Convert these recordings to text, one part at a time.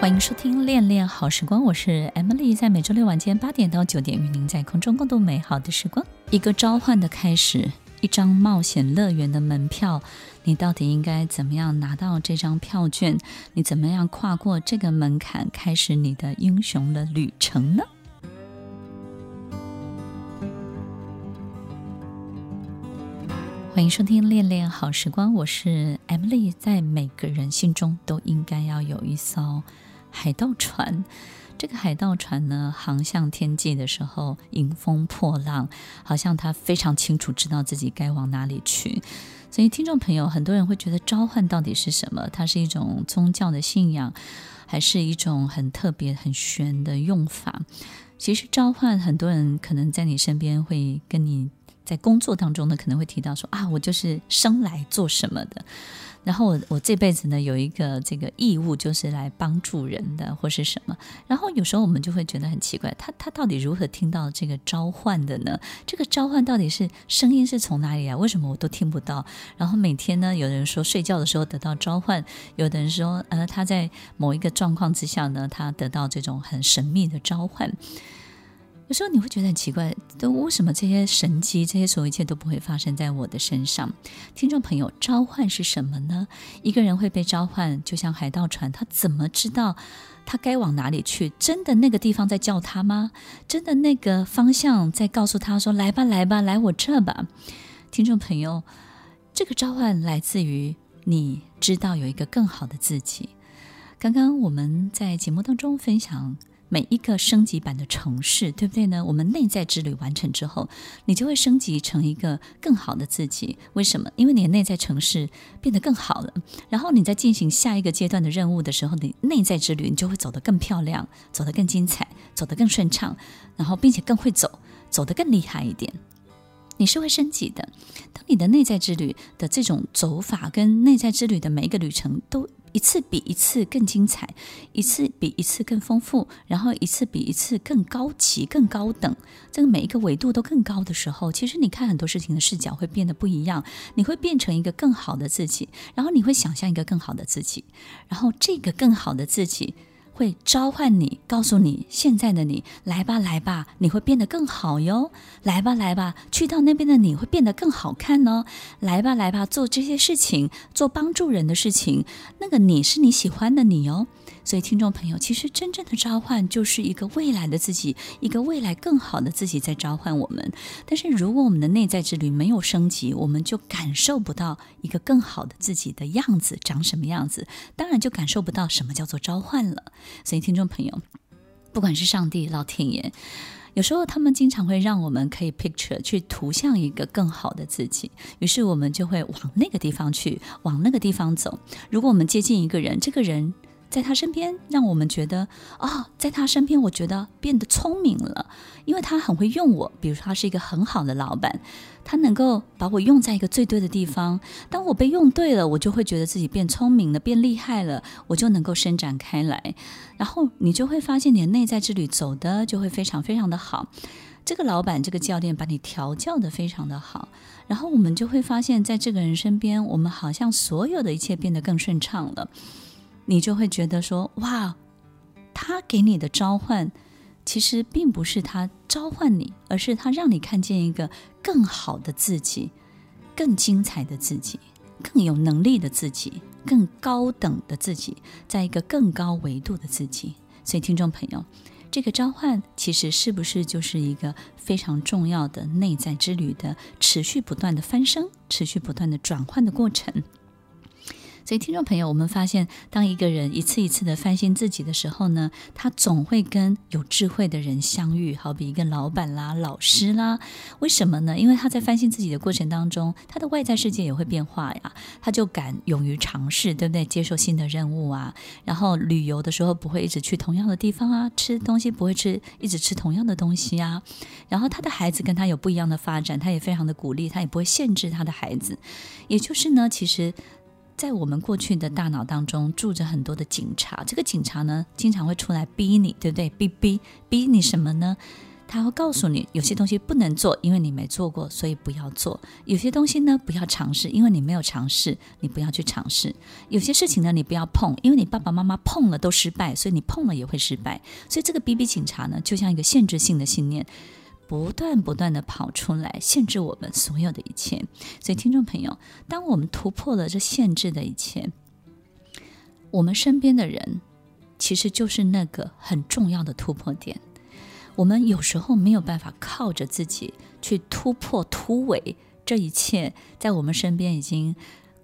欢迎收听《恋恋好时光》，我是 Emily，在每周六晚间八点到九点，与您在空中共度美好的时光。一个召唤的开始，一张冒险乐园的门票，你到底应该怎么样拿到这张票券？你怎么样跨过这个门槛，开始你的英雄的旅程呢？欢迎收听《恋恋好时光》，我是 Emily，在每个人心中都应该要有一艘。海盗船，这个海盗船呢，航向天际的时候，迎风破浪，好像他非常清楚知道自己该往哪里去。所以，听众朋友，很多人会觉得召唤到底是什么？它是一种宗教的信仰，还是一种很特别、很玄的用法？其实，召唤很多人可能在你身边会跟你在工作当中呢，可能会提到说啊，我就是生来做什么的。然后我我这辈子呢，有一个这个义务，就是来帮助人的或是什么。然后有时候我们就会觉得很奇怪，他他到底如何听到这个召唤的呢？这个召唤到底是声音是从哪里来？为什么我都听不到？然后每天呢，有人说睡觉的时候得到召唤，有的人说呃他在某一个状况之下呢，他得到这种很神秘的召唤。有时候你会觉得很奇怪，都为什么这些神迹、这些所有一切都不会发生在我的身上？听众朋友，召唤是什么呢？一个人会被召唤，就像海盗船，他怎么知道他该往哪里去？真的那个地方在叫他吗？真的那个方向在告诉他说：“来吧，来吧，来我这吧。”听众朋友，这个召唤来自于你知道有一个更好的自己。刚刚我们在节目当中分享。每一个升级版的城市，对不对呢？我们内在之旅完成之后，你就会升级成一个更好的自己。为什么？因为你的内在城市变得更好了。然后你在进行下一个阶段的任务的时候，你内在之旅你就会走得更漂亮，走得更精彩，走得更顺畅，然后并且更会走，走得更厉害一点。你是会升级的。当你的内在之旅的这种走法跟内在之旅的每一个旅程都。一次比一次更精彩，一次比一次更丰富，然后一次比一次更高级、更高等。这个每一个维度都更高的时候，其实你看很多事情的视角会变得不一样。你会变成一个更好的自己，然后你会想象一个更好的自己，然后这个更好的自己。会召唤你，告诉你现在的你，来吧，来吧，你会变得更好哟。来吧，来吧，去到那边的你会变得更好看哦。来吧，来吧，做这些事情，做帮助人的事情，那个你是你喜欢的你哦。所以，听众朋友，其实真正的召唤就是一个未来的自己，一个未来更好的自己在召唤我们。但是如果我们的内在之旅没有升级，我们就感受不到一个更好的自己的样子长什么样子，当然就感受不到什么叫做召唤了。所以，听众朋友，不管是上帝、老天爷，有时候他们经常会让我们可以 picture 去图像一个更好的自己，于是我们就会往那个地方去，往那个地方走。如果我们接近一个人，这个人。在他身边，让我们觉得、哦，在他身边，我觉得变得聪明了，因为他很会用我。比如说，他是一个很好的老板，他能够把我用在一个最对的地方。当我被用对了，我就会觉得自己变聪明了，变厉害了，我就能够伸展开来。然后你就会发现，你的内在之旅走的就会非常非常的好。这个老板，这个教练把你调教的非常的好，然后我们就会发现，在这个人身边，我们好像所有的一切变得更顺畅了。你就会觉得说，哇，他给你的召唤，其实并不是他召唤你，而是他让你看见一个更好的自己，更精彩的自己，更有能力的自己，更高等的自己，在一个更高维度的自己。所以，听众朋友，这个召唤其实是不是就是一个非常重要的内在之旅的持续不断的翻升、持续不断的转换的过程？所以，听众朋友，我们发现，当一个人一次一次的翻新自己的时候呢，他总会跟有智慧的人相遇，好比一个老板啦、老师啦。为什么呢？因为他在翻新自己的过程当中，他的外在世界也会变化呀，他就敢勇于尝试，对不对？接受新的任务啊，然后旅游的时候不会一直去同样的地方啊，吃东西不会吃一直吃同样的东西啊，然后他的孩子跟他有不一样的发展，他也非常的鼓励，他也不会限制他的孩子。也就是呢，其实。在我们过去的大脑当中住着很多的警察，这个警察呢，经常会出来逼你，对不对？逼逼逼你什么呢？他会告诉你有些东西不能做，因为你没做过，所以不要做；有些东西呢，不要尝试，因为你没有尝试，你不要去尝试；有些事情呢，你不要碰，因为你爸爸妈妈碰了都失败，所以你碰了也会失败。所以这个逼逼警察呢，就像一个限制性的信念，不断不断地跑出来，限制我们所有的一切。所以听众朋友，当我们突破了这限制的一切，我们身边的人其实就是那个很重要的突破点。我们有时候没有办法靠着自己去突破突围这一切，在我们身边已经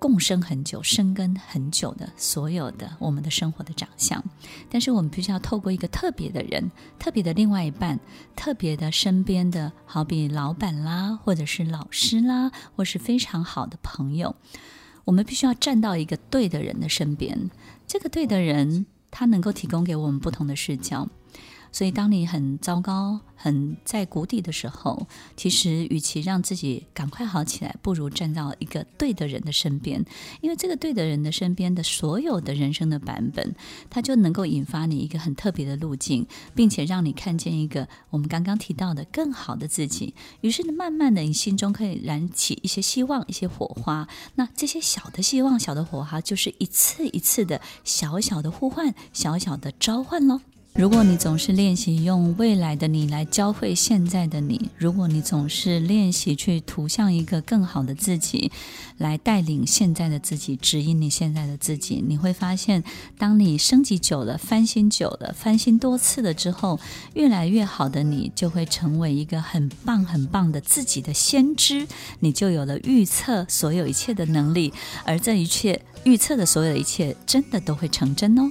共生很久、生根很久的所有的我们的生活的长相，但是我们必须要透过一个特别的人、特别的另外一半、特别的身边的好比老板啦，或者是老师啦，或是非常好的朋友，我们必须要站到一个对的人的身边。这个对的人，他能够提供给我们不同的视角。所以，当你很糟糕、很在谷底的时候，其实与其让自己赶快好起来，不如站到一个对的人的身边，因为这个对的人的身边的所有的人生的版本，它就能够引发你一个很特别的路径，并且让你看见一个我们刚刚提到的更好的自己。于是，慢慢的，你心中可以燃起一些希望、一些火花。那这些小的希望、小的火花，就是一次一次的小小的呼唤、小小的召唤喽。如果你总是练习用未来的你来教会现在的你，如果你总是练习去图像一个更好的自己，来带领现在的自己，指引你现在的自己，你会发现，当你升级久了，翻新久了，翻新多次了之后，越来越好的你就会成为一个很棒很棒的自己的先知，你就有了预测所有一切的能力，而这一切预测的所有的一切，真的都会成真哦。